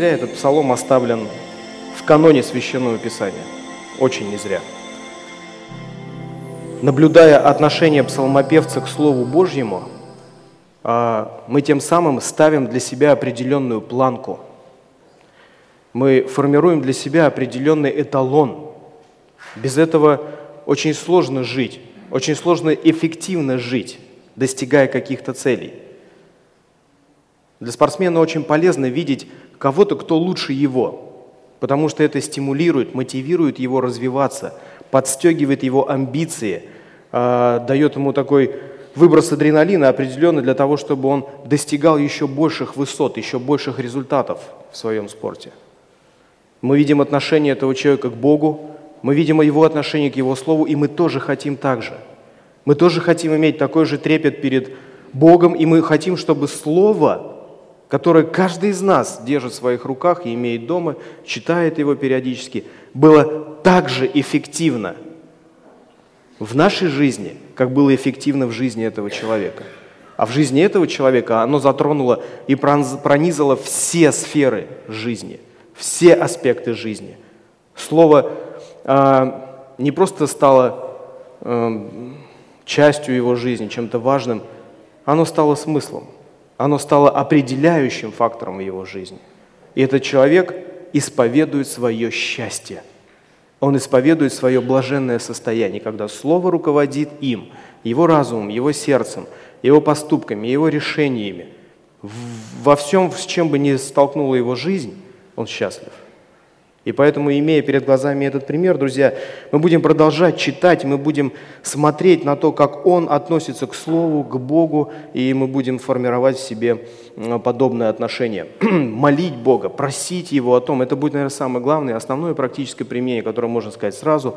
зря этот псалом оставлен в каноне Священного Писания. Очень не зря. Наблюдая отношение псалмопевца к Слову Божьему, а, мы тем самым ставим для себя определенную планку. Мы формируем для себя определенный эталон. Без этого очень сложно жить, очень сложно эффективно жить, достигая каких-то целей. Для спортсмена очень полезно видеть кого-то, кто лучше его, потому что это стимулирует, мотивирует его развиваться, подстегивает его амбиции, а, дает ему такой выброс адреналина определенный для того, чтобы он достигал еще больших высот, еще больших результатов в своем спорте. Мы видим отношение этого человека к Богу, мы видим его отношение к Его Слову, и мы тоже хотим так же. Мы тоже хотим иметь такой же трепет перед Богом, и мы хотим, чтобы Слово, которое каждый из нас держит в своих руках и имеет дома, читает его периодически, было так же эффективно – в нашей жизни, как было эффективно в жизни этого человека. А в жизни этого человека оно затронуло и пронизало все сферы жизни, все аспекты жизни. Слово э, не просто стало э, частью его жизни, чем-то важным, оно стало смыслом, оно стало определяющим фактором в его жизни. И этот человек исповедует свое счастье – он исповедует свое блаженное состояние, когда Слово руководит им, его разумом, его сердцем, его поступками, его решениями. Во всем, с чем бы ни столкнула его жизнь, он счастлив. И поэтому, имея перед глазами этот пример, друзья, мы будем продолжать читать, мы будем смотреть на то, как он относится к Слову, к Богу, и мы будем формировать в себе подобное отношение. Молить Бога, просить Его о том, это будет, наверное, самое главное, основное практическое применение, которое можно сказать сразу,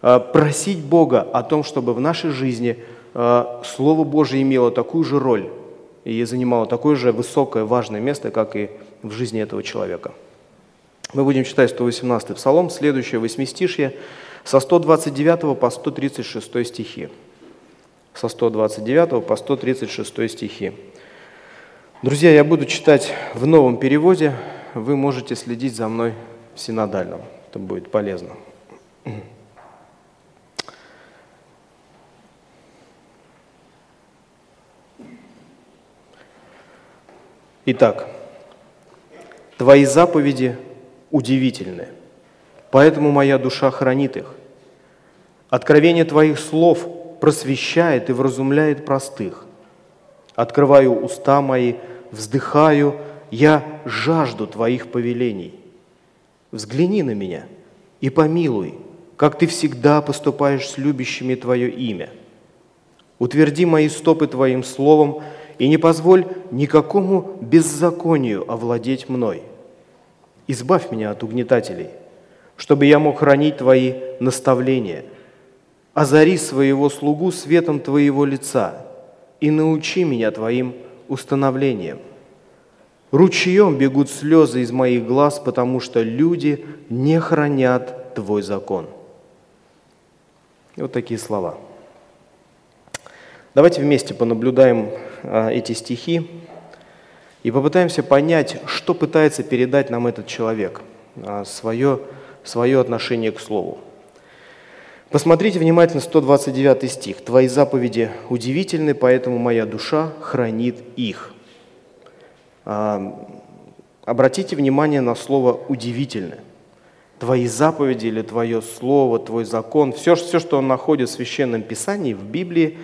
а, просить Бога о том, чтобы в нашей жизни а, Слово Божие имело такую же роль и занимало такое же высокое, важное место, как и в жизни этого человека. Мы будем читать 118 Псалом, следующее восьмистишье, со 129 по 136 стихи. Со 129 по 136 стихи. Друзья, я буду читать в новом переводе. Вы можете следить за мной в синодальном. Это будет полезно. Итак, Твои заповеди удивительны. Поэтому моя душа хранит их. Откровение Твоих слов просвещает и вразумляет простых. Открываю уста мои, вздыхаю, я жажду Твоих повелений. Взгляни на меня и помилуй, как Ты всегда поступаешь с любящими Твое имя. Утверди мои стопы Твоим словом и не позволь никакому беззаконию овладеть мной – Избавь меня от угнетателей, чтобы я мог хранить Твои наставления. Озари своего слугу светом Твоего лица и научи меня Твоим установлением. Ручьем бегут слезы из моих глаз, потому что люди не хранят Твой закон. И вот такие слова. Давайте вместе понаблюдаем а, эти стихи и попытаемся понять, что пытается передать нам этот человек, свое, а, свое отношение к Слову. Посмотрите внимательно 129 стих. «Твои заповеди удивительны, поэтому моя душа хранит их». А, обратите внимание на слово «удивительны». Твои заповеди или Твое Слово, Твой закон, все, все, что он находит в Священном Писании, в Библии,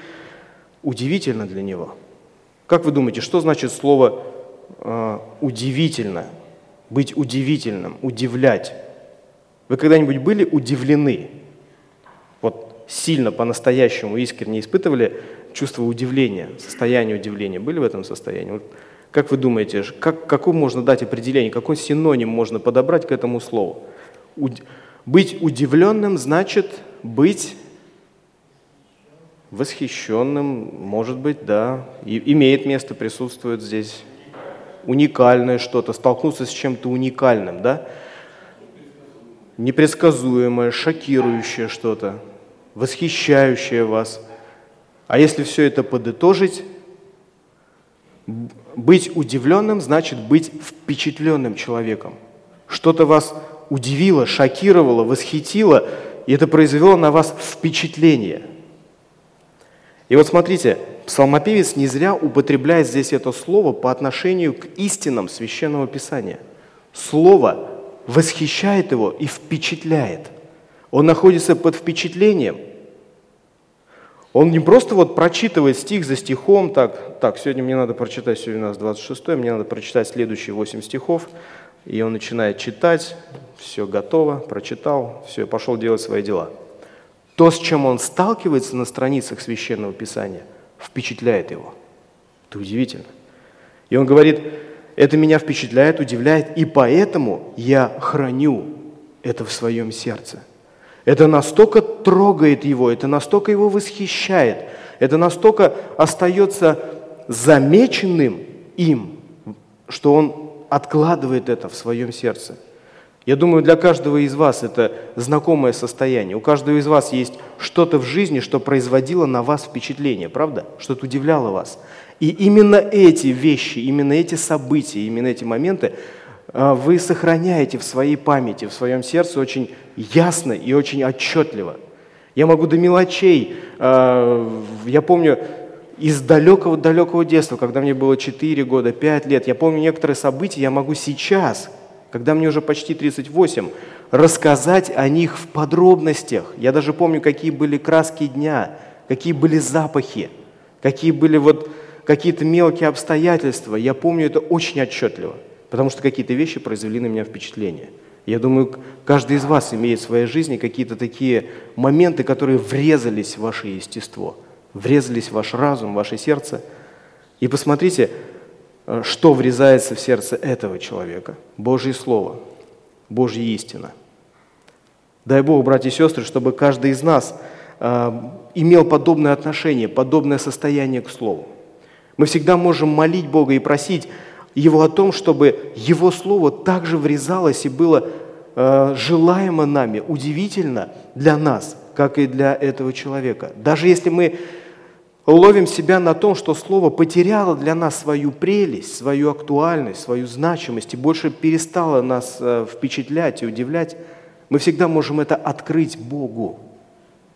удивительно для него. Как вы думаете, что значит слово э, удивительно, быть удивительным, удивлять. Вы когда-нибудь были удивлены? Вот сильно, по-настоящему, искренне испытывали чувство удивления, состояние удивления? Были в этом состоянии? Вот как вы думаете, как, какое можно дать определение, какой синоним можно подобрать к этому слову? Уд... Быть удивленным значит быть восхищенным, может быть, да, и имеет место, присутствует здесь уникальное что-то, столкнуться с чем-то уникальным, да? Непредсказуемое, шокирующее что-то, восхищающее вас. А если все это подытожить, Быть удивленным значит быть впечатленным человеком. Что-то вас удивило, шокировало, восхитило, и это произвело на вас впечатление. И вот смотрите, псалмопевец не зря употребляет здесь это слово по отношению к истинам Священного Писания. Слово восхищает его и впечатляет. Он находится под впечатлением – он не просто вот прочитывает стих за стихом, так, так, сегодня мне надо прочитать, сегодня у нас 26 мне надо прочитать следующие 8 стихов, и он начинает читать, все готово, прочитал, все, пошел делать свои дела. То, с чем он сталкивается на страницах Священного Писания, впечатляет его. Это удивительно. И он говорит, это меня впечатляет, удивляет, и поэтому я храню это в своем сердце. Это настолько трогает его, это настолько его восхищает, это настолько остается замеченным им, что он откладывает это в своем сердце. Я думаю, для каждого из вас это знакомое состояние. У каждого из вас есть что-то в жизни, что производило на вас впечатление, правда? Что-то удивляло вас. И именно эти вещи, именно эти события, именно эти моменты а, вы сохраняете в своей памяти, в своем сердце очень ясно и очень отчетливо. Я могу до мелочей, а, я помню из далекого-далекого детства, когда мне было 4 года, 5 лет, я помню некоторые события, я могу сейчас, когда мне уже почти 38, рассказать о них в подробностях. Я даже помню, какие были краски дня, какие были запахи, какие были вот какие-то мелкие обстоятельства. Я помню это очень отчетливо потому что какие-то вещи произвели на меня впечатление. Я думаю, каждый из вас имеет в своей жизни какие-то такие моменты, которые врезались в ваше естество, врезались в ваш разум, в ваше сердце. И посмотрите, что врезается в сердце этого человека. Божье Слово, Божья истина. Дай Бог, братья и сестры, чтобы каждый из нас э, имел подобное отношение, подобное состояние к Слову. Мы всегда можем молить Бога и просить, его о том, чтобы Его Слово также врезалось и было э, желаемо нами, удивительно для нас, как и для этого человека. Даже если мы ловим себя на том, что Слово потеряло для нас свою прелесть, свою актуальность, свою значимость и больше перестало нас э, впечатлять и удивлять, мы всегда можем это открыть Богу,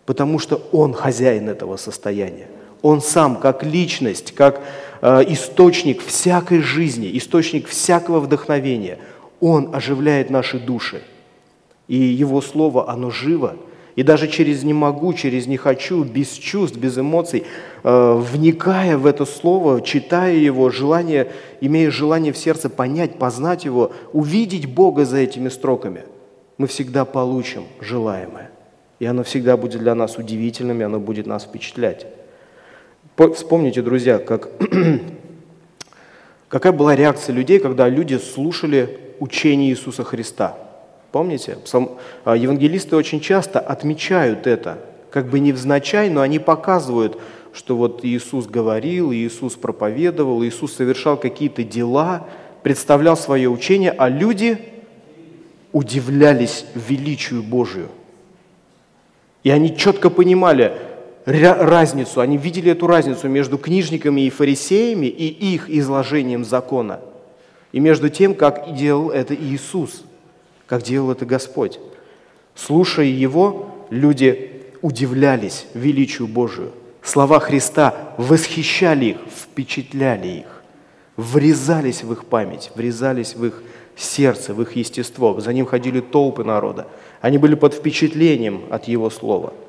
потому что Он хозяин этого состояния. Он сам, как личность, как Э, источник всякой жизни, источник всякого вдохновения. Он оживляет наши души. И Его Слово, оно живо. И даже через «не могу», через «не хочу», без чувств, без эмоций, э, вникая в это Слово, читая его, желание, имея желание в сердце понять, познать его, увидеть Бога за этими строками, мы всегда получим желаемое. И оно всегда будет для нас удивительным, и оно будет нас впечатлять. Вспомните, друзья, как, какая была реакция людей, когда люди слушали учение Иисуса Христа. Помните? А, евангелисты очень часто отмечают это, как бы невзначай, но они показывают, что вот Иисус говорил, Иисус проповедовал, Иисус совершал какие-то дела, представлял свое учение, а люди удивлялись величию Божию. И они четко понимали, разницу, они видели эту разницу между книжниками и фарисеями и их изложением закона, и между тем, как делал это Иисус, как делал это Господь. Слушая Его, люди удивлялись величию Божию. Слова Христа восхищали их, впечатляли их, врезались в их память, врезались в их сердце, в их естество. За ним ходили толпы народа. Они были под впечатлением от Его Слова –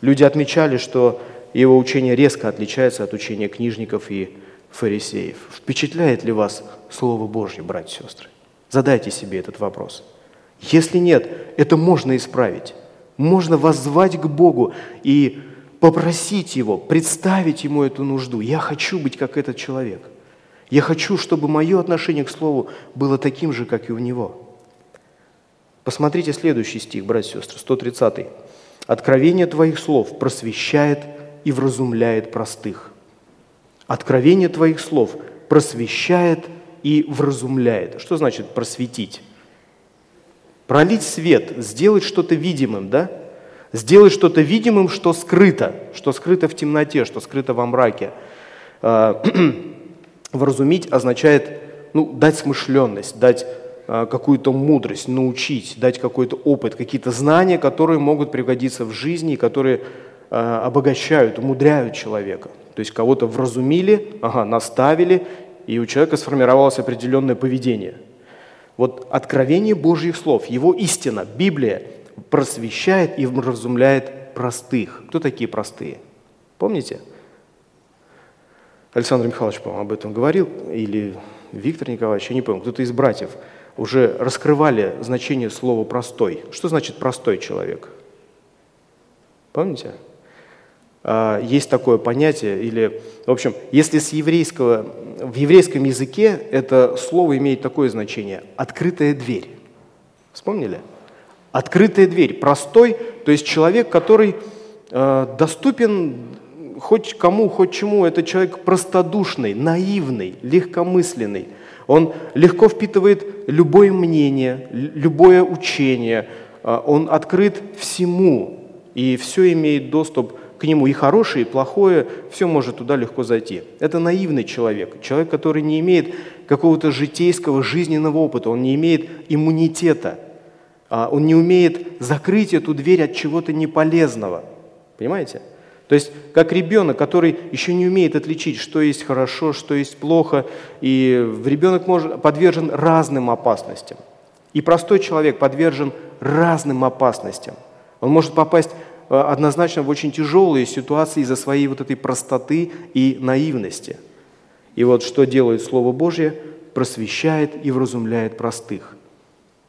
Люди отмечали, что его учение резко отличается от учения книжников и фарисеев. Впечатляет ли вас Слово Божье, братья и сестры? Задайте себе этот вопрос. Если нет, это можно исправить. Можно воззвать к Богу и попросить Его, представить Ему эту нужду. Я хочу быть как этот человек. Я хочу, чтобы мое отношение к Слову было таким же, как и у Него. Посмотрите следующий стих, братья и сестры, 130. Откровение Твоих слов просвещает и вразумляет простых. Откровение Твоих слов просвещает и вразумляет. Что значит просветить? Пролить свет, сделать что-то видимым, да? Сделать что-то видимым, что скрыто, что скрыто в темноте, что скрыто во мраке. А, Вразумить означает ну, дать смышленность, дать э, какую-то мудрость, научить, дать какой-то опыт, какие-то знания, которые могут пригодиться в жизни, которые э, обогащают, умудряют человека. То есть кого-то вразумили, ага, наставили, и у человека сформировалось определенное поведение. Вот откровение Божьих слов, его истина, Библия просвещает и вразумляет простых. Кто такие простые? Помните? Александр Михайлович, по-моему, об этом говорил, или Виктор Николаевич, я не помню, кто-то из братьев уже раскрывали значение слова «простой». Что значит «простой человек»? Помните? А, есть такое понятие, или, в общем, если с еврейского, в еврейском языке это слово имеет такое значение – открытая дверь. Вспомнили? Открытая дверь, простой, то есть человек, который э, доступен хоть кому, хоть чему, это человек простодушный, наивный, легкомысленный. Он легко впитывает любое мнение, любое учение, э, он открыт всему, и все имеет доступ к нему и хорошее, и плохое, все может туда легко зайти. Это наивный человек, человек, который не имеет какого-то житейского, жизненного опыта, он не имеет иммунитета, а, он не умеет закрыть эту дверь от чего-то неполезного. Понимаете? То есть, как ребенок, который еще не умеет отличить, что есть хорошо, что есть плохо, и ребенок может, подвержен разным опасностям. И простой человек подвержен разным опасностям. Он может попасть однозначно в очень тяжелые ситуации из-за своей вот этой простоты и наивности. И вот что делает Слово Божье? Просвещает и вразумляет простых.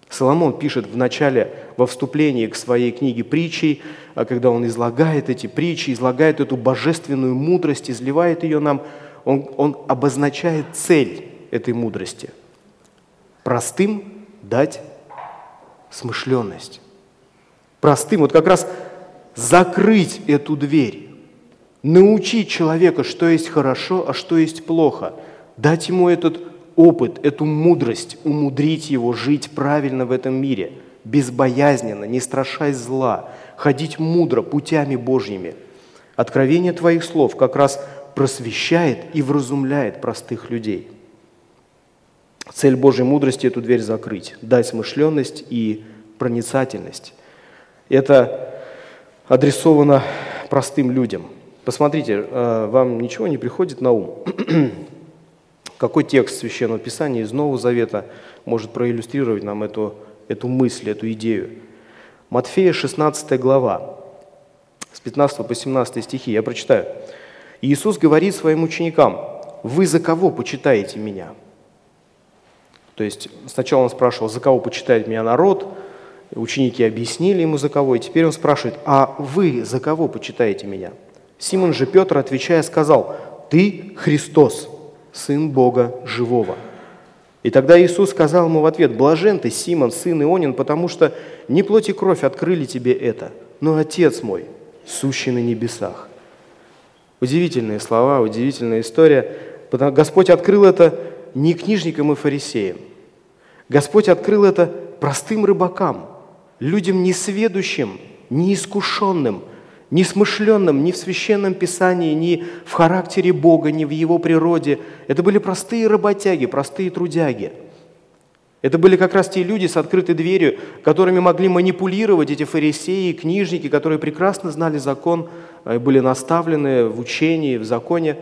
Соломон пишет в начале, во вступлении к своей книге притчей, э, когда он излагает эти притчи, излагает эту божественную мудрость, изливает ее нам, он, он обозначает цель этой мудрости. Простым дать смышленность. Простым, вот как раз закрыть эту дверь, научить человека, что есть хорошо, а что есть плохо, дать ему этот опыт, эту мудрость, умудрить его жить правильно в этом мире, безбоязненно, не страшась зла, ходить мудро путями Божьими. Откровение твоих слов как раз просвещает и вразумляет простых людей. Цель Божьей мудрости – эту дверь закрыть, дать смышленность и проницательность. Это адресовано простым людям. Посмотрите, э, вам ничего не приходит на ум? Какой текст Священного Писания из Нового Завета может проиллюстрировать нам эту, эту мысль, эту идею? Матфея 16 глава, с 15 по 17 стихи, я прочитаю. Иисус говорит своим ученикам, «Вы за кого почитаете Меня?» То есть сначала он спрашивал, за кого почитает меня народ, Ученики объяснили ему, за кого, и теперь он спрашивает, а вы за кого почитаете меня? Симон же Петр, отвечая, сказал, ты Христос, Сын Бога Живого. И тогда Иисус сказал ему в ответ, блажен ты, Симон, сын Ионин, потому что не плоть и кровь открыли тебе это, но Отец мой, сущий на небесах. Удивительные слова, удивительная история. Господь открыл это не книжникам и фарисеям. Господь открыл это простым рыбакам – людям несведущим, неискушенным, несмышленным ни в Священном Писании, ни в характере Бога, ни в Его природе. Это были простые работяги, простые трудяги. Это были как раз те люди с открытой дверью, которыми могли манипулировать эти фарисеи, книжники, которые прекрасно знали закон, э, были наставлены в учении, в законе.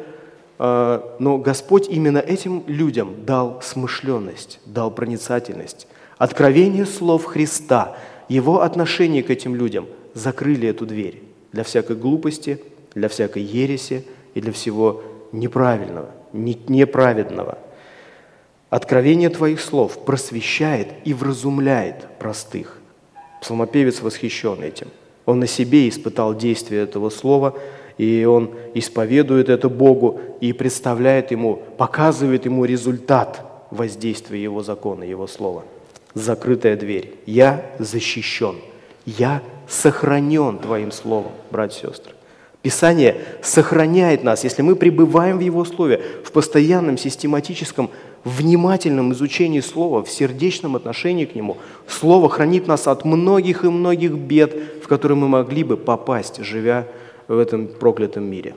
Э, но Господь именно этим людям дал смышленность, дал проницательность. Откровение слов Христа – его отношение к этим людям закрыли эту дверь для всякой глупости, для всякой ереси и для всего неправильного, неправедного. Откровение твоих слов просвещает и вразумляет простых. Псалмопевец восхищен этим. Он на себе испытал действие этого слова, и он исповедует это Богу и представляет ему, показывает ему результат воздействия его закона, его слова – закрытая дверь. Я защищен. Я сохранен Твоим Словом, братья и сестры. Писание сохраняет нас, если мы пребываем в Его Слове, в постоянном, систематическом, внимательном изучении Слова, в сердечном отношении к Нему. Слово хранит нас от многих и многих бед, в которые мы могли бы попасть, живя в этом проклятом мире.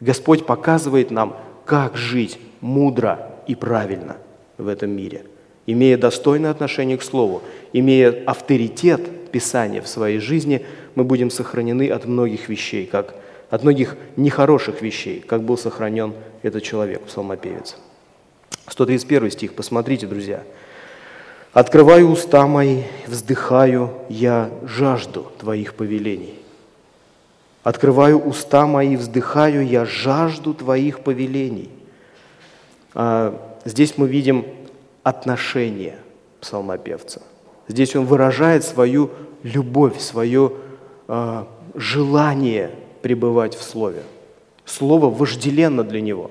Господь показывает нам, как жить мудро и правильно в этом мире, имея достойное отношение к Слову, имея авторитет Писания в своей жизни, мы будем сохранены от многих вещей, как от многих нехороших вещей, как был сохранен этот человек, псалмопевец. 131 стих, посмотрите, друзья. «Открываю уста мои, вздыхаю, я жажду Твоих повелений». Открываю уста мои, вздыхаю, я жажду Твоих повелений. А, здесь мы видим отношение псалмопевца. Здесь он выражает свою любовь, свое а, желание пребывать в Слове. Слово вожделенно для него.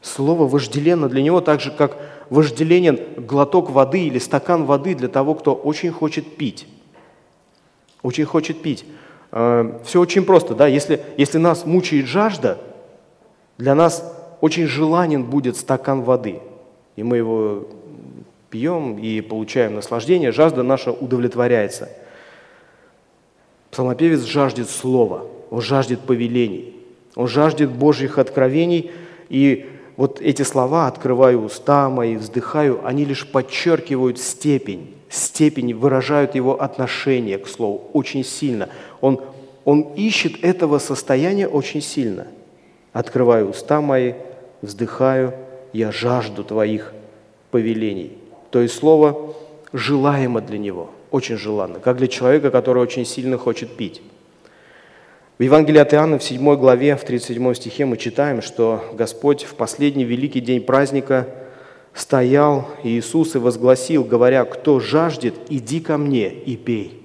Слово вожделенно для него так же, как вожделенен глоток воды или стакан воды для того, кто очень хочет пить. Очень хочет пить. Э, Все очень просто, да, если, если нас мучает жажда, для нас очень желанен будет стакан воды, и мы его пьем и получаем наслаждение, жажда наша удовлетворяется. Псалмопевец жаждет слова – он жаждет повелений, он жаждет Божьих откровений, и вот эти слова «открываю уста мои, вздыхаю», они лишь подчеркивают степень, степень, выражают его отношение к Слову очень сильно. Он, он ищет этого состояния очень сильно. «Открываю уста мои, вздыхаю, я жажду Твоих повелений». То есть Слово желаемо для него, очень желанно, как для человека, который очень сильно хочет пить. В Евангелии от Иоанна в 7 главе, в 37 стихе мы читаем, что Господь в последний великий день праздника стоял Иисус и возгласил, говоря, «Кто жаждет, иди ко мне и пей».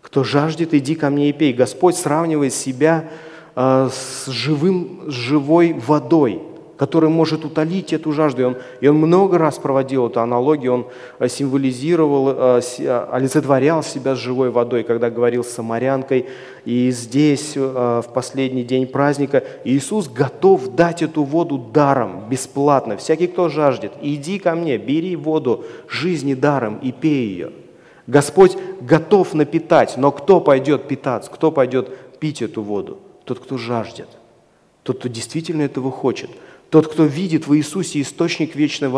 Кто жаждет, иди ко мне и пей. Господь сравнивает себя э, с, живым, с живой водой – который может утолить эту жажду. И он, и он много раз проводил эту аналогию, он э, символизировал, э, э, олицетворял себя с живой водой, когда говорил с самарянкой. И здесь, в последний день праздника, Иисус готов дать эту воду даром, бесплатно. Всякий, кто жаждет, иди ко мне, бери воду жизни даром и пей ее. Господь готов напитать, но кто пойдет питаться, кто пойдет пить эту воду? Тот, кто жаждет, тот, кто действительно этого хочет – тот, кто видит в Иисусе источник вечной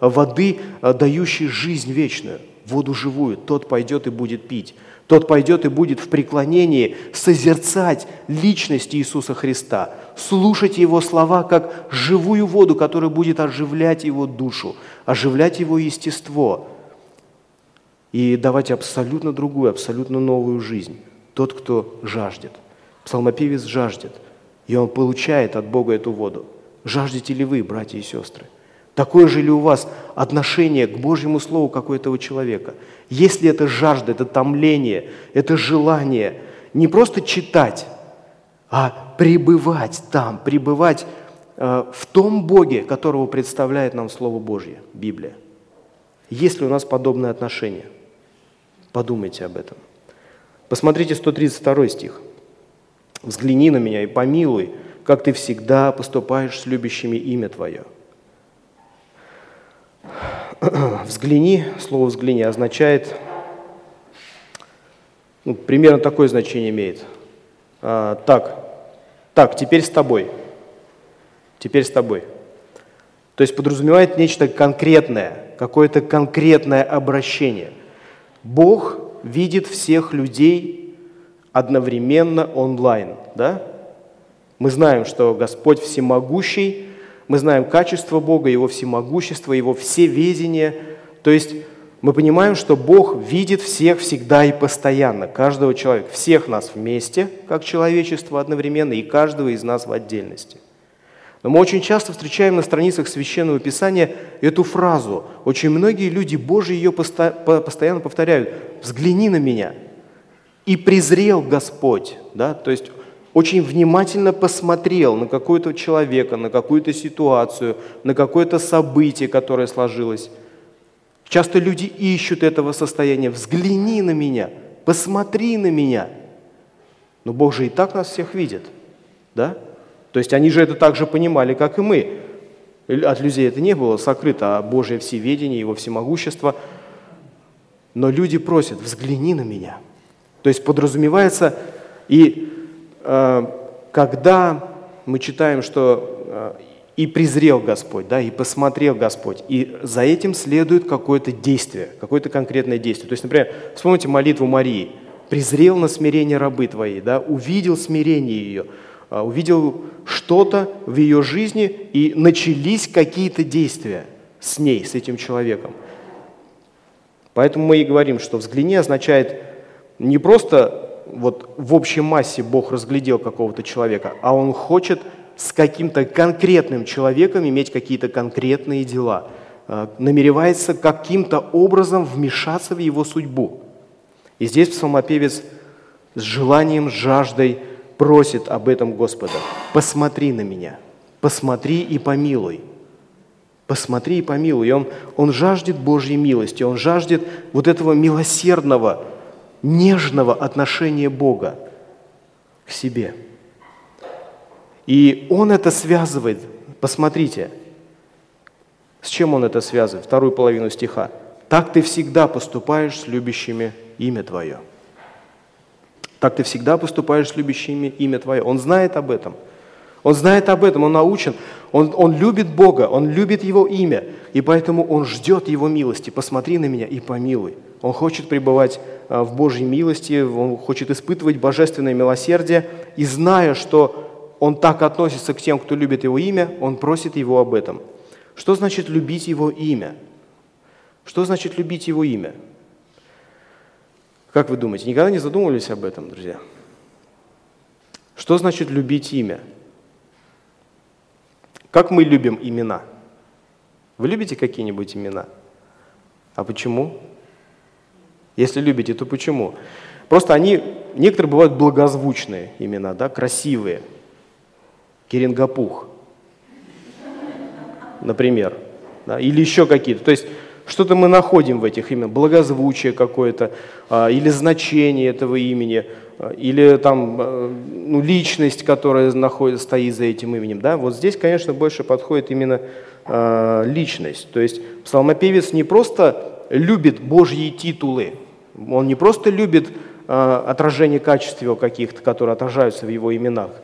воды, э, дающий жизнь вечную, воду живую, тот пойдет и будет пить. Тот пойдет и будет в преклонении созерцать личность Иисуса Христа, слушать Его слова как живую воду, которая будет оживлять его душу, оживлять его естество и давать абсолютно другую, абсолютно новую жизнь. Тот, кто жаждет. Псалмопевец жаждет, и он получает от Бога эту воду. Жаждете ли вы, братья и сестры? Такое же ли у вас отношение к Божьему Слову, как у этого человека? Есть ли это жажда, это томление, это желание не просто читать, а пребывать там, пребывать э, в том Боге, которого представляет нам Слово Божье, Библия? Есть ли у нас подобное отношение? Подумайте об этом. Посмотрите 132 стих. «Взгляни на меня и помилуй, как ты всегда поступаешь с любящими имя Твое. Взгляни, слово «взгляни» означает, ну, примерно такое значение имеет. А, так, так, теперь с тобой. Теперь с тобой. То есть подразумевает нечто конкретное, какое-то конкретное обращение. Бог видит всех людей одновременно онлайн, да? Мы знаем, что Господь всемогущий, мы знаем качество Бога, Его всемогущество, Его всеведение. То есть мы понимаем, что Бог видит всех всегда и постоянно, каждого человека, всех нас вместе, как человечество одновременно, и каждого из нас в отдельности. Но мы очень часто встречаем на страницах Священного Писания эту фразу. Очень многие люди Божьи ее постоянно повторяют. «Взгляни на меня». И презрел Господь. Да? То есть очень внимательно посмотрел на какого-то человека, на какую-то ситуацию, на какое-то событие, которое сложилось. Часто люди ищут этого состояния. Взгляни на меня, посмотри на меня. Но Бог же и так нас всех видит. Да? То есть они же это так же понимали, как и мы. От людей это не было сокрыто, а Божье всеведение, Его всемогущество. Но люди просят, взгляни на меня. То есть подразумевается и когда мы читаем, что и презрел Господь, да, и посмотрел Господь. И за этим следует какое-то действие, какое-то конкретное действие. То есть, например, вспомните молитву Марии. «Презрел на смирение рабы твоей», да, увидел смирение ее, а, увидел что-то в ее жизни, и начались какие-то действия с ней, с этим человеком. Поэтому мы и говорим, что «взгляни» означает не просто вот в общей массе Бог разглядел какого-то человека, а Он хочет – с каким-то конкретным человеком иметь какие-то конкретные дела, э, намеревается каким-то образом вмешаться в его судьбу. И здесь псалмопевец с желанием, с жаждой просит об этом Господа. «Посмотри на меня, посмотри и помилуй». Посмотри и помилуй. И он, он жаждет Божьей милости, он жаждет вот этого милосердного, нежного отношения Бога к себе – и он это связывает. Посмотрите, с чем он это связывает? Вторую половину стиха. «Так ты всегда поступаешь с любящими имя Твое». Так ты всегда поступаешь с любящими имя Твое. Он знает об этом. Он знает об этом, он научен. Он, он любит Бога, он любит Его имя. И поэтому он ждет Его милости. Посмотри на меня и помилуй. Он хочет пребывать а, в Божьей милости, он хочет испытывать божественное милосердие. И зная, что он так относится к тем, кто любит его имя, он просит его об этом. Что значит любить его имя? Что значит любить его имя? Как вы думаете, никогда не задумывались об этом, друзья? Что значит любить имя? Как мы любим имена? Вы любите какие-нибудь имена? А почему? Если любите, то почему? Просто они, некоторые бывают благозвучные имена, да, красивые – Керенгапух, например, да, или еще какие-то. То есть что-то мы находим в этих именах, благозвучие какое-то, а, или значение этого имени, а, или там а, ну, личность, которая находит, стоит за этим именем. Да? Вот здесь, конечно, больше подходит именно а, личность. То есть псалмопевец не просто любит Божьи титулы, он не просто любит а, отражение качеств его каких-то, которые отражаются в его именах –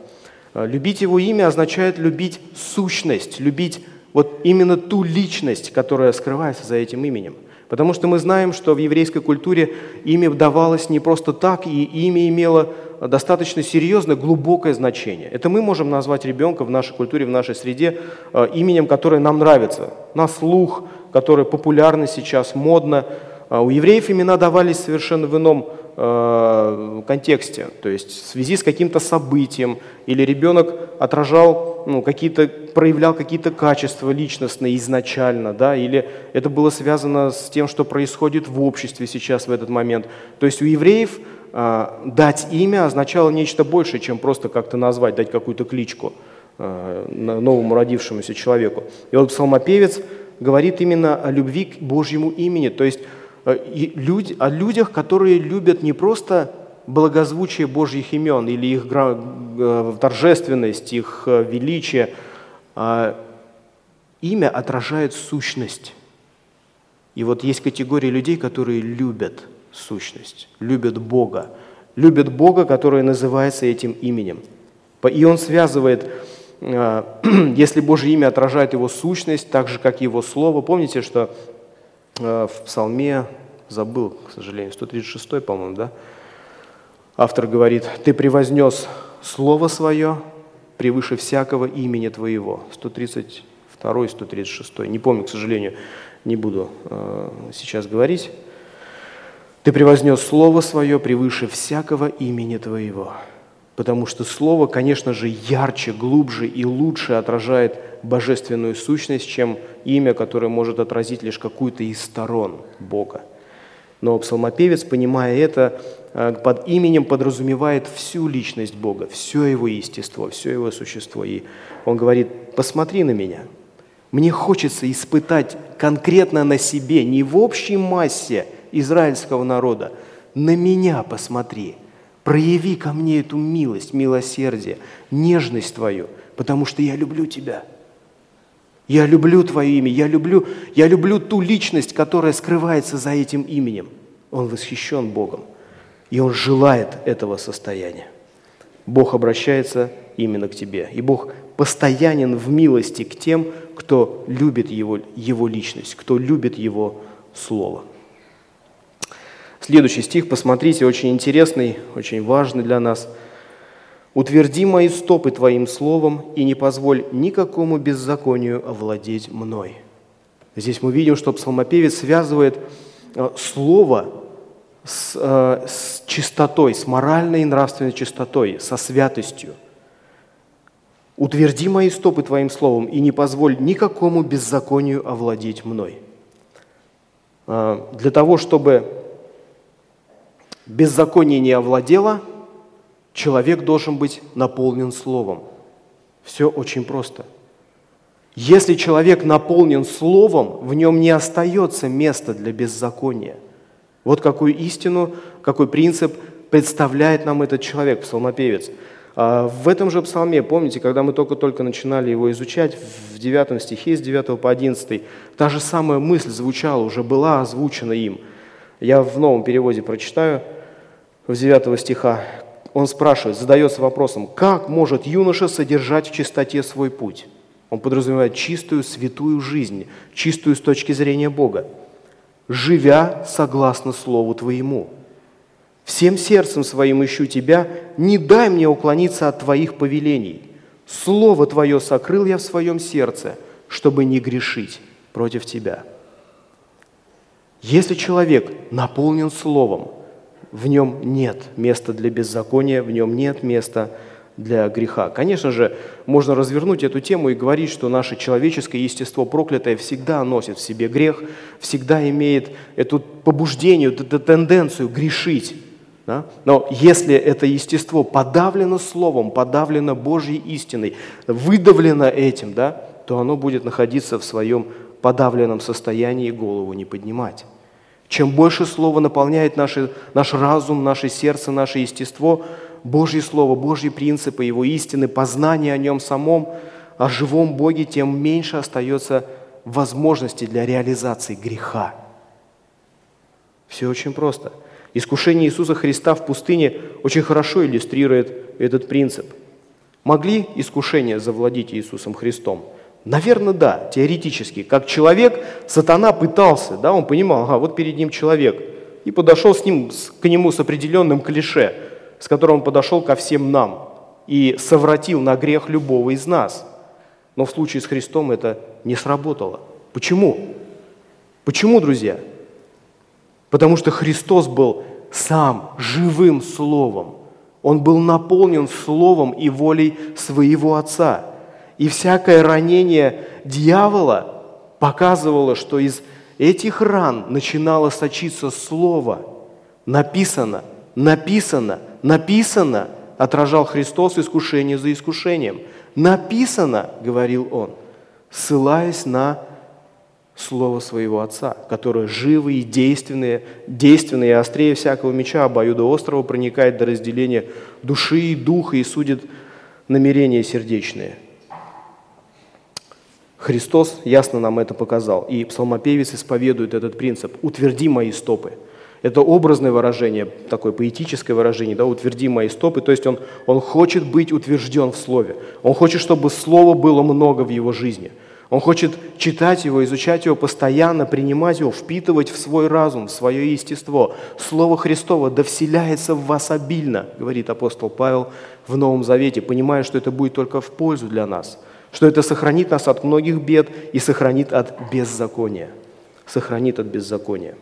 Э, любить Его имя означает любить сущность, любить вот именно ту личность, которая скрывается за этим именем. Потому что мы знаем, что в еврейской культуре имя давалось не просто так, и имя имело достаточно серьезное, глубокое значение. Это мы можем назвать ребенка в нашей культуре, в нашей среде э, именем, которое нам нравится, на слух, которое популярно сейчас, модно. А у евреев имена давались совершенно в ином Э, контексте, то есть в связи с каким-то событием, или ребенок отражал, ну, какие-то, проявлял какие-то качества личностные изначально, да, или это было связано с тем, что происходит в обществе сейчас в этот момент. То есть у евреев э, дать имя означало нечто большее, чем просто как-то назвать, дать какую-то кличку э, новому родившемуся человеку. И вот псалмопевец говорит именно о любви к Божьему имени, то есть Э, о людях, которые любят не просто благозвучие Божьих имен или их э, торжественность, их э, величие, а имя отражает сущность. И вот есть категория людей, которые любят сущность, любят Бога, любят Бога, который называется этим именем. И он связывает, если Божье имя отражает его сущность, так же, как его слово. Помните, что Э, в псалме, забыл, к сожалению, 136, по-моему, да? Автор говорит, «Ты превознес Слово Свое превыше всякого имени Твоего». 132, 136. Не помню, к сожалению, не буду э, сейчас говорить. «Ты превознес Слово Свое превыше всякого имени Твоего» потому что Слово, конечно же, ярче, глубже и лучше отражает божественную сущность, чем имя, которое может отразить лишь какую-то из сторон Бога. Но псалмопевец, понимая это, э, под именем подразумевает всю личность Бога, все его естество, все его существо. И он говорит, посмотри на меня. Мне хочется испытать конкретно на себе, не в общей массе израильского народа, на меня посмотри – Прояви ко мне эту милость, милосердие, нежность Твою, потому что я люблю Тебя. Я люблю Твое имя, я люблю, я люблю ту личность, которая скрывается за этим именем. Он восхищен Богом, и он желает этого состояния. Бог обращается именно к тебе. И Бог постоянен в милости к тем, кто любит Его, его личность, кто любит Его Слово. Следующий стих, посмотрите, очень интересный, очень важный для нас. «Утверди мои стопы Твоим словом, и не позволь никакому беззаконию овладеть мной». Здесь мы видим, что псалмопевец связывает э, слово с, э, с чистотой, с моральной и нравственной чистотой, со святостью. «Утверди мои стопы Твоим словом, и не позволь никакому беззаконию овладеть мной». Э, для того, чтобы беззаконие не овладело, человек должен быть наполнен Словом. Все очень просто. Если человек наполнен Словом, в нем не остается места для беззакония. Вот какую истину, какой принцип представляет нам этот человек, псалмопевец. А в этом же псалме, помните, когда мы только-только начинали его изучать, в 9 стихе, с 9 по 11, та же самая мысль звучала, уже была озвучена им. Я в новом переводе прочитаю – 9 стиха, он спрашивает, задается вопросом, как может юноша содержать в чистоте свой путь? Он подразумевает чистую, святую жизнь, чистую с точки зрения Бога, живя согласно Слову Твоему. Всем сердцем своим ищу Тебя, не дай мне уклониться от Твоих повелений. Слово Твое сокрыл я в своем сердце, чтобы не грешить против Тебя. Если человек наполнен Словом, в нем нет места для беззакония, в нем нет места для греха. Конечно же, можно развернуть эту тему и говорить, что наше человеческое естество проклятое всегда носит в себе грех, всегда имеет эту побуждение, эту тенденцию грешить. Да? Но если это естество подавлено Словом, подавлено Божьей истиной, выдавлено этим, да, то оно будет находиться в своем подавленном состоянии и голову не поднимать. Чем больше Слово наполняет наши, наш разум, наше сердце, наше естество, Божье Слово, Божьи принципы, Его истины, познание о Нем самом, о живом Боге, тем меньше остается возможности для реализации греха. Все очень просто. Искушение Иисуса Христа в пустыне очень хорошо иллюстрирует этот принцип. Могли искушения завладеть Иисусом Христом – Наверное, да, теоретически. Как человек, сатана пытался, да, он понимал, ага, вот перед ним человек, и подошел с ним, к нему с определенным клише, с которым он подошел ко всем нам и совратил на грех любого из нас. Но в случае с Христом это не сработало. Почему? Почему, друзья? Потому что Христос был сам живым Словом. Он был наполнен Словом и волей своего Отца – и всякое ранение дьявола показывало, что из этих ран начинало сочиться слово. Написано, написано, написано, отражал Христос искушение за искушением. Написано, говорил он, ссылаясь на Слово своего Отца, которое живое и действенное, действенное и острее всякого меча, обоюдоострого, проникает до разделения души и духа и судит намерения сердечные – Христос ясно нам это показал. И псалмопевец исповедует этот принцип «утверди мои стопы». Это образное выражение, такое поэтическое выражение, да, «утверди мои стопы», то есть он, он хочет быть утвержден в Слове. Он хочет, чтобы Слова было много в его жизни. Он хочет читать его, изучать его постоянно, принимать его, впитывать в свой разум, в свое естество. Слово Христово да вселяется в вас обильно, говорит апостол Павел в Новом Завете, понимая, что это будет только в пользу для нас – что это сохранит нас от многих бед и сохранит от беззакония. Сохранит от беззакония.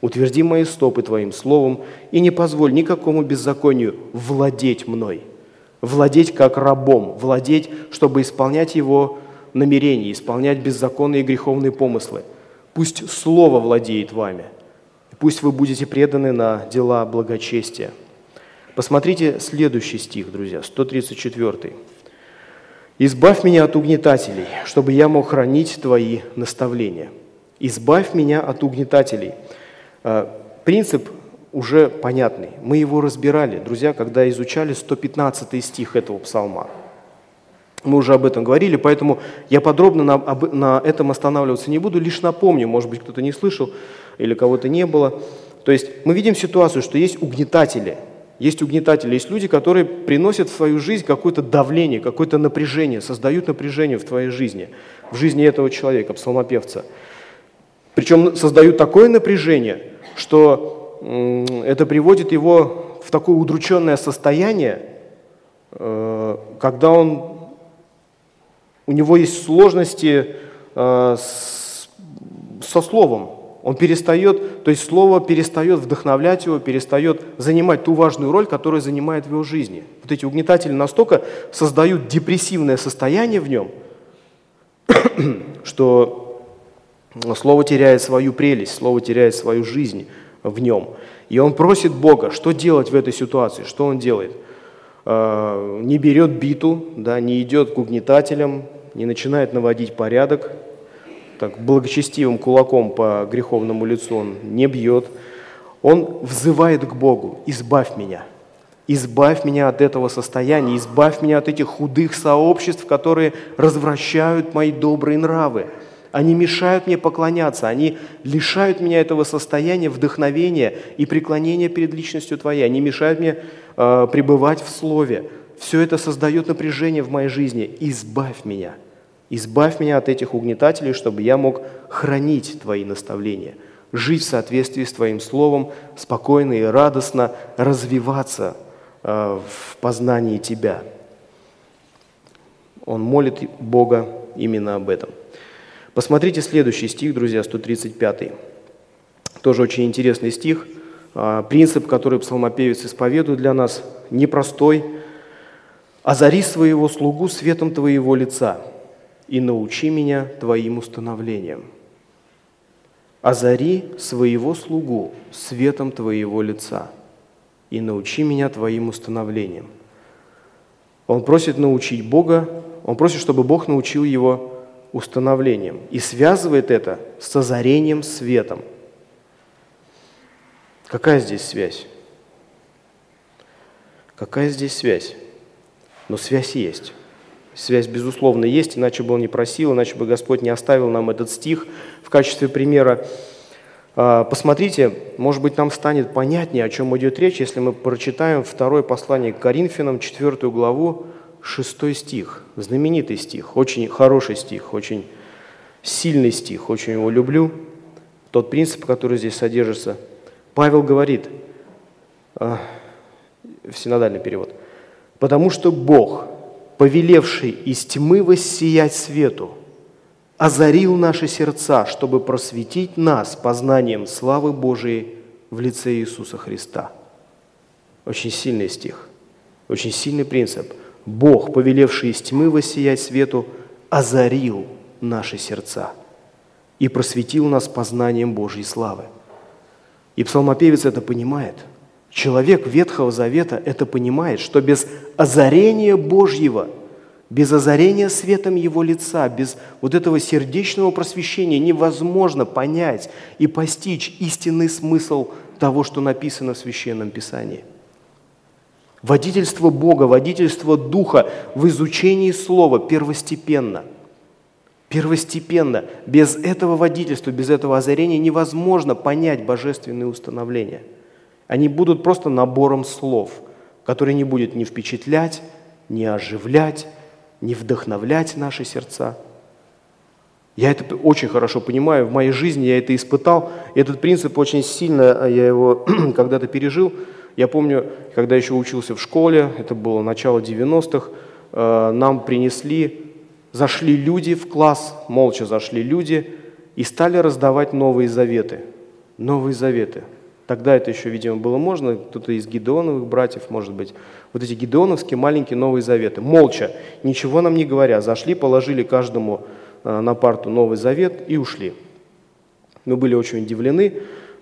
Утверди мои стопы Твоим словом и не позволь никакому беззаконию владеть мной. Владеть как рабом, владеть, чтобы исполнять его намерения, исполнять беззаконные и греховные помыслы. Пусть Слово владеет вами. Пусть вы будете преданы на дела благочестия. Посмотрите следующий стих, друзья, 134. Избавь меня от угнетателей, чтобы я мог хранить Твои наставления. Избавь меня от угнетателей. А, принцип уже понятный. Мы его разбирали, друзья, когда изучали 115 стих этого псалма. Мы уже об этом говорили, поэтому я подробно на, об, на этом останавливаться не буду, лишь напомню, может быть, кто-то не слышал или кого-то не было. То есть мы видим ситуацию, что есть угнетатели, есть угнетатели, есть люди, которые приносят в свою жизнь какое-то давление, какое-то напряжение, создают напряжение в твоей жизни, в жизни этого человека, псалмопевца. Причем создают такое напряжение, что это приводит его в такое удрученное состояние, э, когда он, у него есть сложности э, со словом, он перестает, то есть слово перестает вдохновлять его, перестает занимать ту важную роль, которую занимает в его жизни. Вот эти угнетатели настолько создают депрессивное состояние в нем, что слово теряет свою прелесть, слово теряет свою жизнь в нем. И он просит Бога, что делать в этой ситуации, что он делает. А, не берет биту, да, не идет к угнетателям, не начинает наводить порядок, так благочестивым кулаком по греховному лицу он не бьет. Он взывает к Богу, избавь меня, избавь меня от этого состояния, избавь меня от этих худых сообществ, которые развращают мои добрые нравы. Они мешают мне поклоняться, они лишают меня этого состояния вдохновения и преклонения перед личностью Твоей, они мешают мне э, пребывать в Слове. Все это создает напряжение в моей жизни. Избавь меня – Избавь меня от этих угнетателей, чтобы я мог хранить Твои наставления, жить в соответствии с Твоим Словом, спокойно и радостно развиваться э, в познании Тебя. Он молит Бога именно об этом. Посмотрите следующий стих, друзья, 135. Тоже очень интересный стих. Э, принцип, который псалмопевец исповедует для нас, непростой. «Озари своего слугу светом Твоего лица, и научи меня Твоим установлениям. Озари своего слугу светом Твоего лица и научи меня Твоим установлениям. Он просит научить Бога, он просит, чтобы Бог научил его установлением и связывает это с озарением светом. Какая здесь связь? Какая здесь связь? Но связь есть. Связь, безусловно, есть, иначе бы он не просил, иначе бы Господь не оставил нам этот стих в качестве примера. А, посмотрите, может быть, нам станет понятнее, о чем идет речь, если мы прочитаем второе послание к Коринфянам, четвертую главу, шестой стих. Знаменитый стих, очень хороший стих, очень сильный стих, очень его люблю. Тот принцип, который здесь содержится. Павел говорит, в синодальный перевод, «Потому что Бог, повелевший из тьмы воссиять свету, озарил наши сердца, чтобы просветить нас познанием славы Божией в лице Иисуса Христа. Очень сильный стих, очень сильный принцип. Бог, повелевший из тьмы воссиять свету, озарил наши сердца и просветил нас познанием Божьей славы. И псалмопевец это понимает – Человек Ветхого Завета это понимает, что без озарения Божьего, без озарения светом Его лица, без вот этого сердечного просвещения невозможно понять и постичь истинный смысл того, что написано в Священном Писании. Водительство Бога, водительство Духа в изучении Слова первостепенно. Первостепенно. Без этого водительства, без этого озарения невозможно понять божественные установления – они будут просто набором слов, который не будет ни впечатлять, ни оживлять, ни вдохновлять наши сердца. Я это очень хорошо понимаю, в моей жизни я это испытал. Этот принцип очень сильно, а, я его когда-то пережил. Я помню, когда еще учился в школе, это было начало 90-х, э, нам принесли, зашли люди в класс, молча зашли люди и стали раздавать новые заветы. Новые заветы. Тогда это еще, видимо, было можно, кто-то из Гидеоновых братьев, может быть. Вот эти гидеоновские маленькие Новые Заветы. Молча, ничего нам не говоря, зашли, положили каждому э, на парту Новый Завет и ушли. Мы были очень удивлены,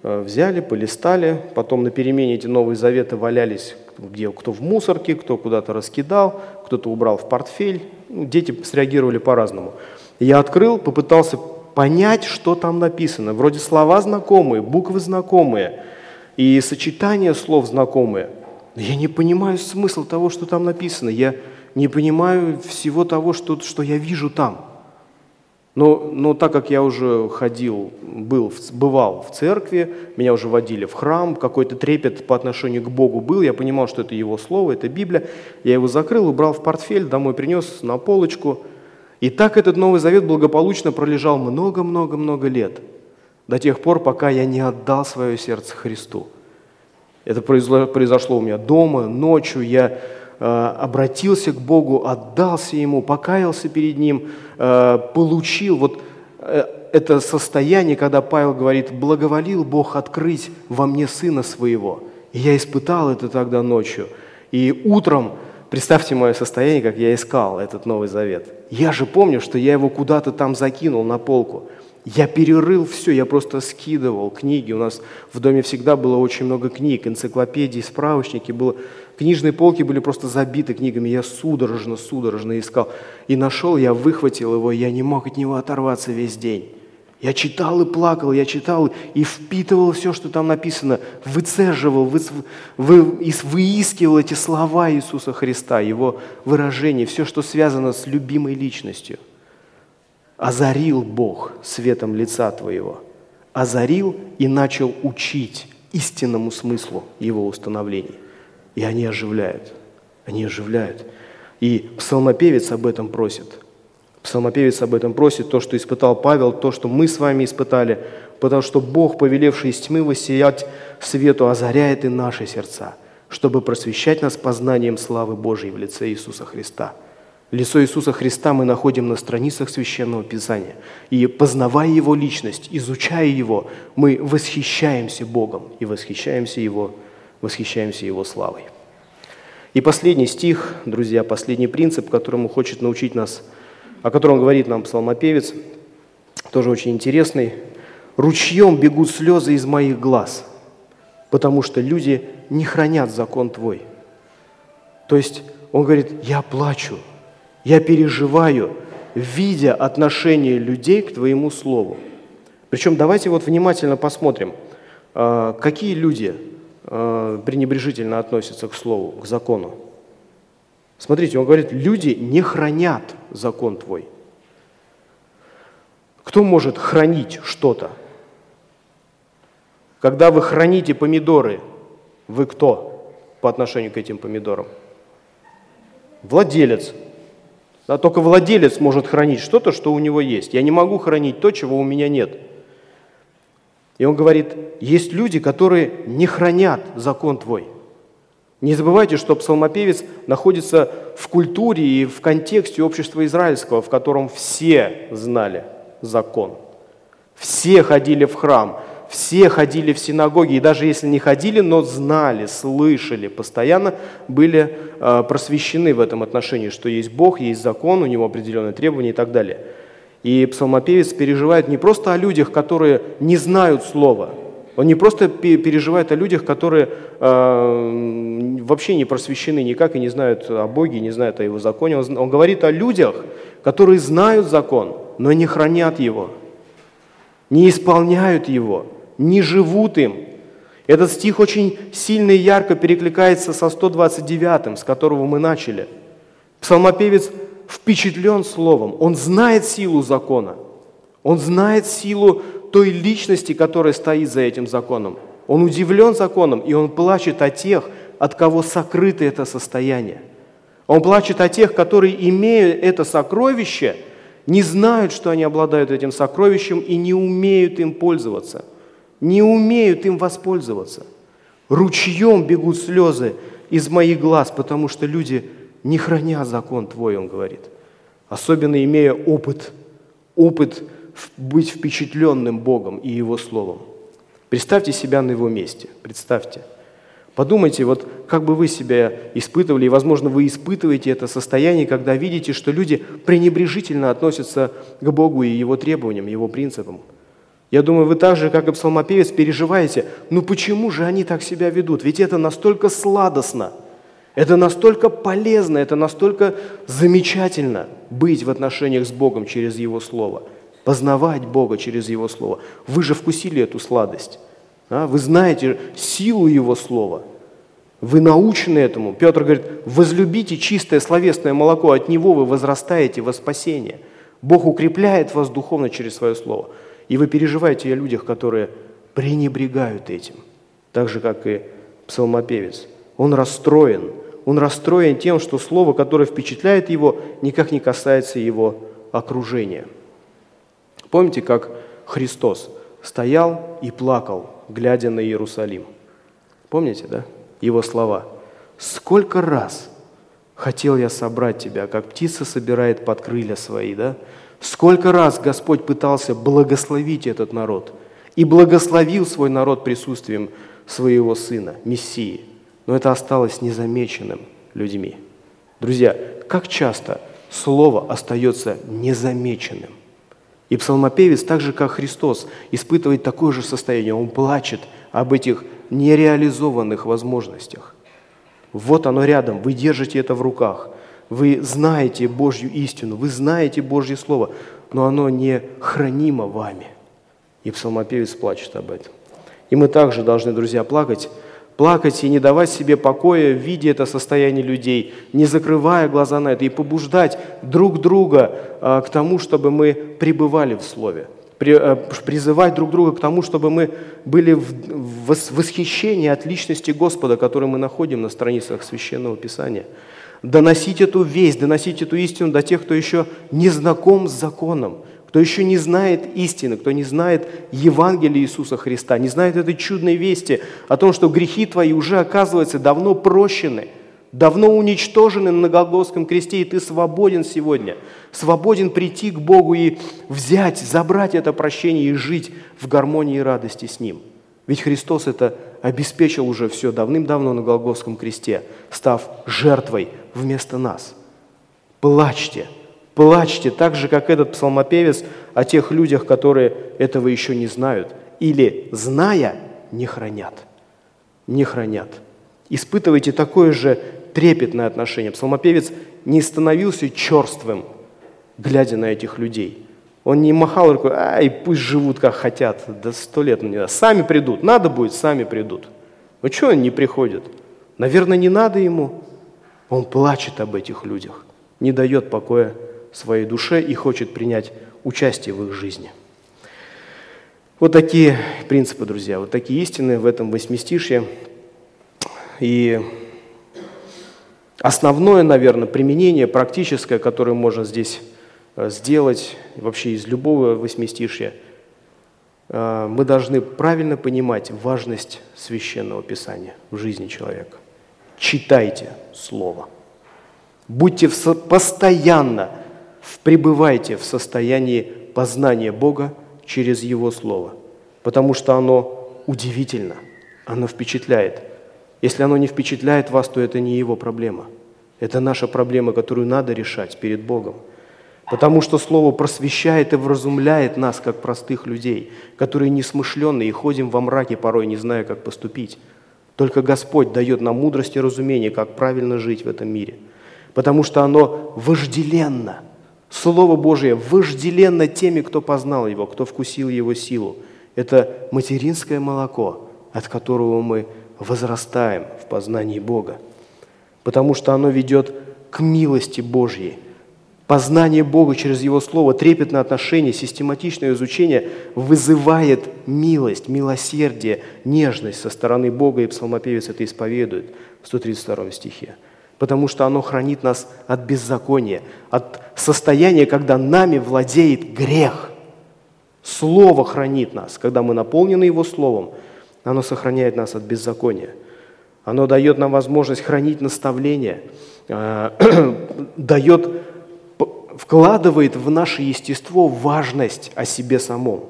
э, взяли, полистали, потом на перемене эти Новые Заветы валялись, где кто в мусорке, кто куда-то раскидал, кто-то убрал в портфель. Ну, дети среагировали по-разному. Я открыл, попытался понять, что там написано. Вроде слова знакомые, буквы знакомые – и сочетания слов знакомые. Но я не понимаю смысл того, что там написано. Я не понимаю всего того, что, что я вижу там. Но, но так как я уже ходил, был, бывал в церкви, меня уже водили в храм, какой-то трепет по отношению к Богу был, я понимал, что это Его Слово, это Библия. Я его закрыл, убрал в портфель, домой принес на полочку. И так этот Новый Завет благополучно пролежал много-много-много лет, до тех пор, пока я не отдал свое сердце Христу. Это произошло у меня дома, ночью, я Э, обратился к Богу, отдался Ему, покаялся перед Ним, э, получил вот э, это состояние, когда Павел говорит, благоволил Бог открыть во мне Сына Своего. И я испытал это тогда ночью. И утром, представьте мое состояние, как я искал этот Новый Завет. Я же помню, что я его куда-то там закинул на полку. Я перерыл все, я просто скидывал книги. У нас в доме всегда было очень много книг, энциклопедий, справочники. Было... Книжные полки были просто забиты книгами. Я судорожно, судорожно искал. И нашел, я выхватил его, я не мог от него оторваться весь день. Я читал и плакал, я читал и впитывал все, что там написано, выцеживал, вы, вы, выискивал эти слова Иисуса Христа, Его выражения, все, что связано с любимой личностью – озарил Бог светом лица твоего, озарил и начал учить истинному смыслу его установлений. И они оживляют, они оживляют. И псалмопевец об этом просит. Псалмопевец об этом просит, то, что испытал Павел, то, что мы с вами испытали, потому что Бог, повелевший из тьмы воссиять свету, озаряет и наши сердца, чтобы просвещать нас познанием славы Божьей в лице Иисуса Христа – Лицо Иисуса Христа мы находим на страницах Священного Писания. И познавая Его личность, изучая Его, мы восхищаемся Богом и восхищаемся Его, восхищаемся Его славой. И последний стих, друзья, последний принцип, которому хочет научить нас, о котором говорит нам псалмопевец, тоже очень интересный. «Ручьем бегут слезы из моих глаз, потому что люди не хранят закон Твой». То есть он говорит, я плачу, я переживаю, видя отношение людей к Твоему Слову. Причем давайте вот внимательно посмотрим, а, какие люди а, пренебрежительно относятся к Слову, к закону. Смотрите, он говорит, люди не хранят закон Твой. Кто может хранить что-то? Когда вы храните помидоры, вы кто по отношению к этим помидорам? Владелец да, только владелец может хранить что-то, что у него есть. Я не могу хранить то, чего у меня нет. И он говорит, есть люди, которые не хранят закон твой. Не забывайте, что псалмопевец находится в культуре и в контексте общества израильского, в котором все знали закон. Все ходили в храм, все ходили в синагоги, и даже если не ходили, но знали, слышали, постоянно были э, просвещены в этом отношении, что есть Бог, есть закон, у него определенные требования и так далее. И псалмопевец переживает не просто о людях, которые не знают слова, он не просто переживает о людях, которые э, вообще не просвещены никак и не знают о Боге, не знают о Его законе. Он, он говорит о людях, которые знают закон, но не хранят его, не исполняют его не живут им. Этот стих очень сильно и ярко перекликается со 129, с которого мы начали. Псалмопевец впечатлен словом, он знает силу закона, он знает силу той личности, которая стоит за этим законом. Он удивлен законом, и он плачет о тех, от кого сокрыто это состояние. Он плачет о тех, которые, имея это сокровище, не знают, что они обладают этим сокровищем и не умеют им пользоваться – не умеют им воспользоваться. Ручьем бегут слезы из моих глаз, потому что люди не храня закон Твой, он говорит. Особенно имея опыт, опыт быть впечатленным Богом и Его Словом. Представьте себя на Его месте, представьте. Подумайте, вот как бы вы себя испытывали, и, возможно, вы испытываете это состояние, когда видите, что люди пренебрежительно относятся к Богу и Его требованиям, Его принципам – я думаю, вы так же, как и псалмопевец, переживаете, ну почему же они так себя ведут? Ведь это настолько сладостно, это настолько полезно, это настолько замечательно быть в отношениях с Богом через Его Слово, познавать Бога через Его Слово. Вы же вкусили эту сладость, а? вы знаете силу Его Слова, вы научены этому. Петр говорит, возлюбите чистое словесное молоко, от него вы возрастаете во спасение – Бог укрепляет вас духовно через свое слово. И вы переживаете о людях, которые пренебрегают этим, так же, как и псалмопевец. Он расстроен. Он расстроен тем, что слово, которое впечатляет его, никак не касается его окружения. Помните, как Христос стоял и плакал, глядя на Иерусалим? Помните, да? Его слова. «Сколько раз хотел я собрать тебя, как птица собирает под крылья свои, да? Сколько раз Господь пытался благословить этот народ и благословил свой народ присутствием своего Сына, Мессии, но это осталось незамеченным людьми. Друзья, как часто Слово остается незамеченным? И псалмопевец, так же как Христос, испытывает такое же состояние. Он плачет об этих нереализованных возможностях. Вот оно рядом, вы держите это в руках. Вы знаете Божью истину, вы знаете Божье Слово, но оно не хранимо вами. И псалмопевец плачет об этом. И мы также должны, друзья, плакать, плакать и не давать себе покоя, видя это состояние людей, не закрывая глаза на это, и побуждать друг друга а, к тому, чтобы мы пребывали в Слове, а, призывать друг друга к тому, чтобы мы были в восхищении от личности Господа, который мы находим на страницах Священного Писания – доносить эту весть, доносить эту истину до тех, кто еще не знаком с законом, кто еще не знает истины, кто не знает Евангелия Иисуса Христа, не знает этой чудной вести о том, что грехи твои уже, оказывается, давно прощены, давно уничтожены на Голгофском кресте, и ты свободен сегодня, свободен прийти к Богу и взять, забрать это прощение и жить в гармонии и радости с Ним. Ведь Христос это обеспечил уже все давным-давно на Голгофском кресте, став жертвой вместо нас. Плачьте, плачьте, так же, как этот псалмопевец о тех людях, которые этого еще не знают, или, зная, не хранят. Не хранят. Испытывайте такое же трепетное отношение. Псалмопевец не становился черствым, глядя на этих людей. Он не махал рукой, ай, пусть живут как хотят, да сто лет на не Сами придут, надо будет, сами придут. Ну что они не приходят? Наверное, не надо ему. Он плачет об этих людях, не дает покоя своей душе и хочет принять участие в их жизни. Вот такие принципы, друзья, вот такие истины в этом восьмистишье. И основное, наверное, применение практическое, которое можно здесь сделать вообще из любого восьмистишья, э, мы должны правильно понимать важность священного писания в жизни человека читайте Слово. Будьте в, постоянно, пребывайте в состоянии познания Бога через Его Слово, потому что оно удивительно, оно впечатляет. Если оно не впечатляет вас, то это не Его проблема. Это наша проблема, которую надо решать перед Богом. Потому что Слово просвещает и вразумляет нас, как простых людей, которые несмышленные и ходим во мраке, порой не зная, как поступить. Только Господь дает нам мудрость и разумение, как правильно жить в этом мире. Потому что оно вожделенно. Слово Божие вожделенно теми, кто познал Его, кто вкусил Его силу. Это материнское молоко, от которого мы возрастаем в познании Бога. Потому что оно ведет к милости Божьей, Познание Бога через Его Слово, трепетное отношение, систематичное изучение вызывает милость, милосердие, нежность со стороны Бога, и псалмопевец это исповедует в 132 стихе. Потому что оно хранит нас от беззакония, от состояния, когда нами владеет грех. Слово хранит нас, когда мы наполнены Его Словом, оно сохраняет нас от беззакония. Оно дает нам возможность хранить наставление, э, дает вкладывает в наше естество важность о себе самом.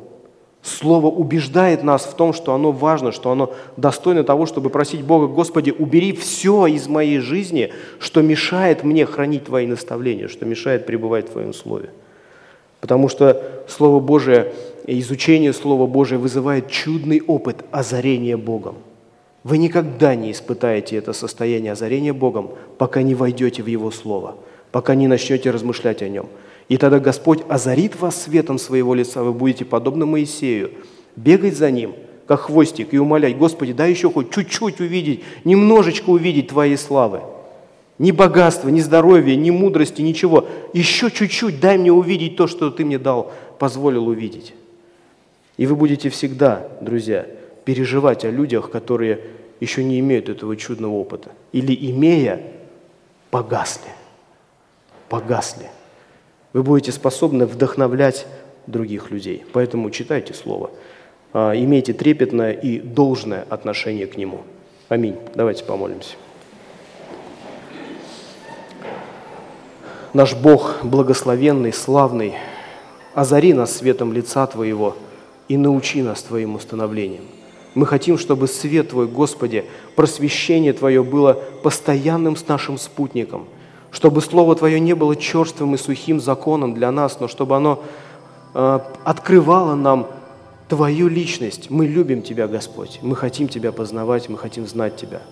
Слово убеждает нас в том, что оно важно, что оно достойно того, чтобы просить Бога, Господи, убери все из моей жизни, что мешает мне хранить Твои наставления, что мешает пребывать в Твоем Слове. Потому что Слово Божие, изучение Слова Божия вызывает чудный опыт озарения Богом. Вы никогда не испытаете это состояние озарения Богом, пока не войдете в Его Слово – пока не начнете размышлять о нем. И тогда Господь озарит вас светом своего лица, вы будете подобны Моисею, бегать за ним, как хвостик, и умолять, Господи, дай еще хоть чуть-чуть увидеть, немножечко увидеть Твоей славы. Ни богатства, ни здоровья, ни мудрости, ничего. Еще чуть-чуть дай мне увидеть то, что ты мне дал, позволил увидеть. И вы будете всегда, друзья, переживать о людях, которые еще не имеют этого чудного опыта. Или имея, погасли. Погасли. Вы будете способны вдохновлять других людей. Поэтому читайте Слово. А, имейте трепетное и должное отношение к нему. Аминь. Давайте помолимся. Наш Бог благословенный, славный, озари нас светом лица Твоего и научи нас Твоим установлением. Мы хотим, чтобы свет Твой, Господи, просвещение Твое было постоянным с нашим спутником, чтобы Слово Твое не было черствым и сухим законом для нас, но чтобы оно э, открывало нам Твою личность. Мы любим Тебя, Господь. Мы хотим Тебя познавать, мы хотим знать Тебя.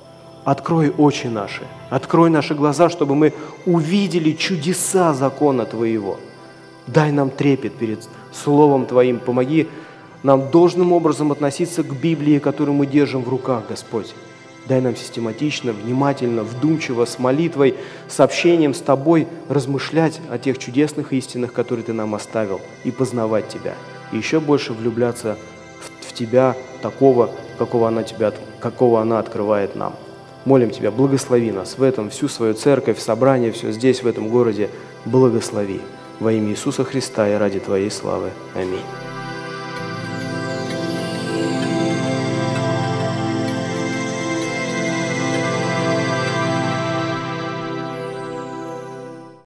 Открой очи наши, открой наши глаза, чтобы мы увидели чудеса закона Твоего. Дай нам трепет перед Словом Твоим. Помоги нам должным образом относиться к Библии, которую мы держим в руках, Господь. Дай нам систематично, внимательно, вдумчиво, с молитвой, с общением с Тобой размышлять о тех чудесных истинах, которые Ты нам оставил, и познавать Тебя – и еще больше влюбляться в, в Тебя, такого, какого она, тебя, какого она открывает нам. Молим Тебя, благослови нас в этом, всю свою церковь, собрание, все здесь, в этом городе, благослови. Во имя Иисуса Христа и ради Твоей славы. Аминь.